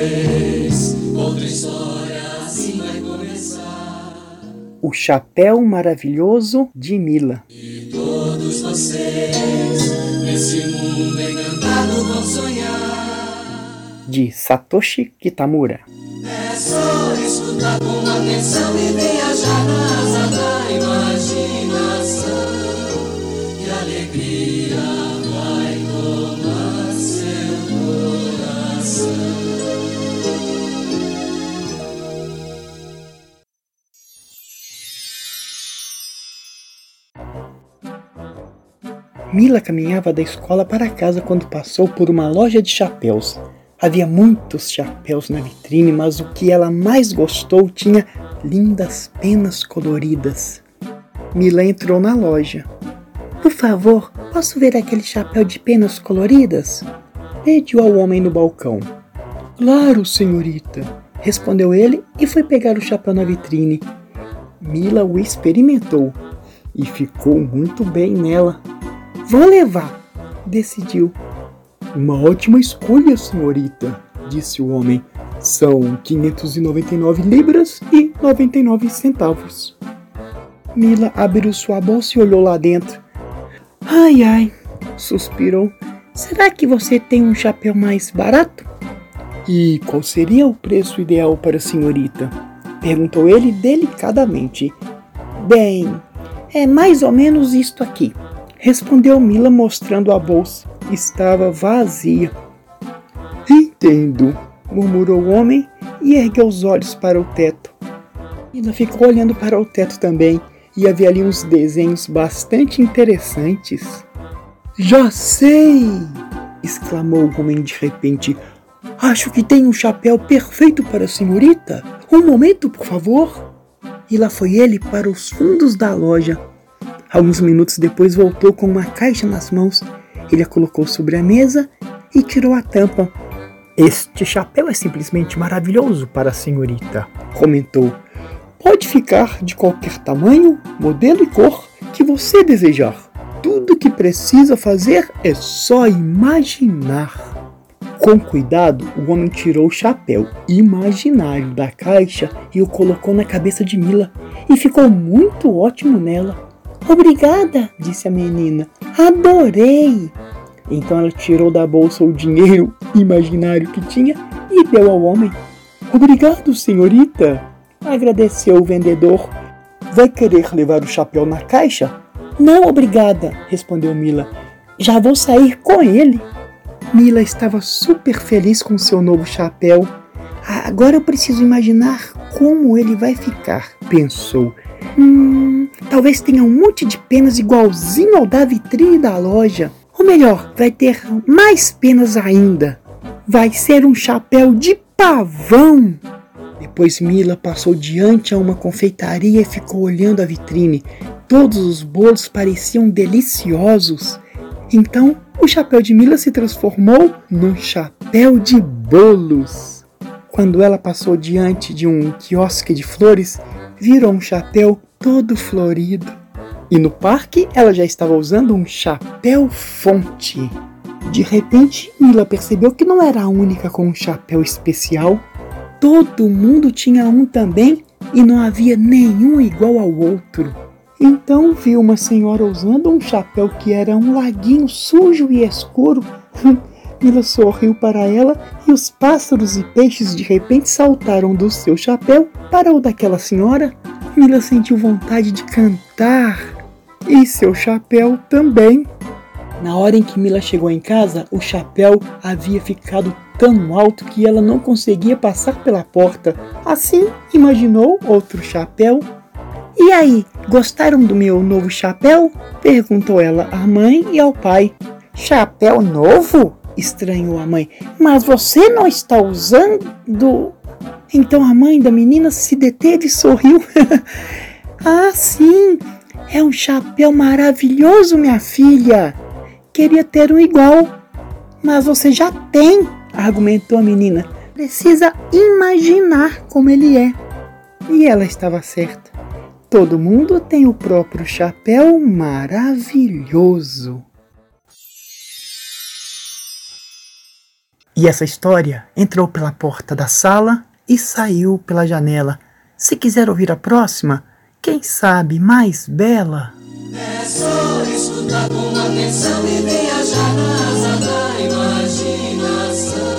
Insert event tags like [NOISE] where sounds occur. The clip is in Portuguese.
vez. Outra história assim vai começar. O Chapéu Maravilhoso de Mila. E todos vocês, nesse mundo encantado, vão sonhar. De Satoshi Kitamura. É só escutar com atenção e viajar na asa da imaginação. E a alegria Mila caminhava da escola para casa quando passou por uma loja de chapéus. Havia muitos chapéus na vitrine, mas o que ela mais gostou tinha lindas penas coloridas. Mila entrou na loja. Por favor, posso ver aquele chapéu de penas coloridas? Pediu ao homem no balcão. Claro, senhorita, respondeu ele e foi pegar o chapéu na vitrine. Mila o experimentou e ficou muito bem nela. Vou levar, decidiu. Uma ótima escolha, senhorita, disse o homem. São 599 libras e 99 centavos. Mila abriu sua bolsa e olhou lá dentro. Ai, ai, suspirou. Será que você tem um chapéu mais barato? E qual seria o preço ideal para a senhorita? Perguntou ele delicadamente. Bem, é mais ou menos isto aqui, respondeu Mila mostrando a bolsa. Estava vazia. Entendo, murmurou o homem e ergueu os olhos para o teto. Mila ficou olhando para o teto também e havia ali uns desenhos bastante interessantes. Já sei! exclamou o homem de repente. Acho que tem um chapéu perfeito para a senhorita. Um momento, por favor. E lá foi ele para os fundos da loja. Alguns minutos depois voltou com uma caixa nas mãos. Ele a colocou sobre a mesa e tirou a tampa. Este chapéu é simplesmente maravilhoso para a senhorita, comentou. Pode ficar de qualquer tamanho, modelo e cor que você desejar. Tudo que precisa fazer é só imaginar. Com cuidado, o homem tirou o chapéu imaginário da caixa e o colocou na cabeça de Mila e ficou muito ótimo nela. Obrigada, disse a menina. Adorei! Então ela tirou da bolsa o dinheiro imaginário que tinha e deu ao homem. Obrigado, senhorita! Agradeceu o vendedor. Vai querer levar o chapéu na caixa? Não, obrigada, respondeu Mila. Já vou sair com ele. Mila estava super feliz com seu novo chapéu. "Ah, Agora eu preciso imaginar como ele vai ficar, pensou. Hum, talvez tenha um monte de penas igualzinho ao da vitrine da loja. Ou melhor, vai ter mais penas ainda. Vai ser um chapéu de pavão. Depois Mila passou diante a uma confeitaria e ficou olhando a vitrine. Todos os bolos pareciam deliciosos. Então, o chapéu de Mila se transformou num chapéu de bolos. Quando ela passou diante de um quiosque de flores, virou um chapéu todo florido. E no parque ela já estava usando um chapéu fonte. De repente, Mila percebeu que não era a única com um chapéu especial. Todo mundo tinha um também e não havia nenhum igual ao outro. Então viu uma senhora usando um chapéu que era um laguinho sujo e escuro. [LAUGHS] Mila sorriu para ela e os pássaros e peixes de repente saltaram do seu chapéu para o daquela senhora. Mila sentiu vontade de cantar e seu chapéu também. Na hora em que Mila chegou em casa, o chapéu havia ficado tão alto que ela não conseguia passar pela porta. Assim, imaginou outro chapéu. E aí, gostaram do meu novo chapéu? perguntou ela à mãe e ao pai. Chapéu novo? estranhou a mãe. Mas você não está usando. Então a mãe da menina se deteve e sorriu. [LAUGHS] ah, sim! É um chapéu maravilhoso, minha filha. Queria ter um igual. Mas você já tem, argumentou a menina. Precisa imaginar como ele é. E ela estava certa. Todo mundo tem o próprio chapéu maravilhoso. E essa história entrou pela porta da sala e saiu pela janela. Se quiser ouvir a próxima, quem sabe mais bela? É só escutar com atenção e viajar na asa da imaginação.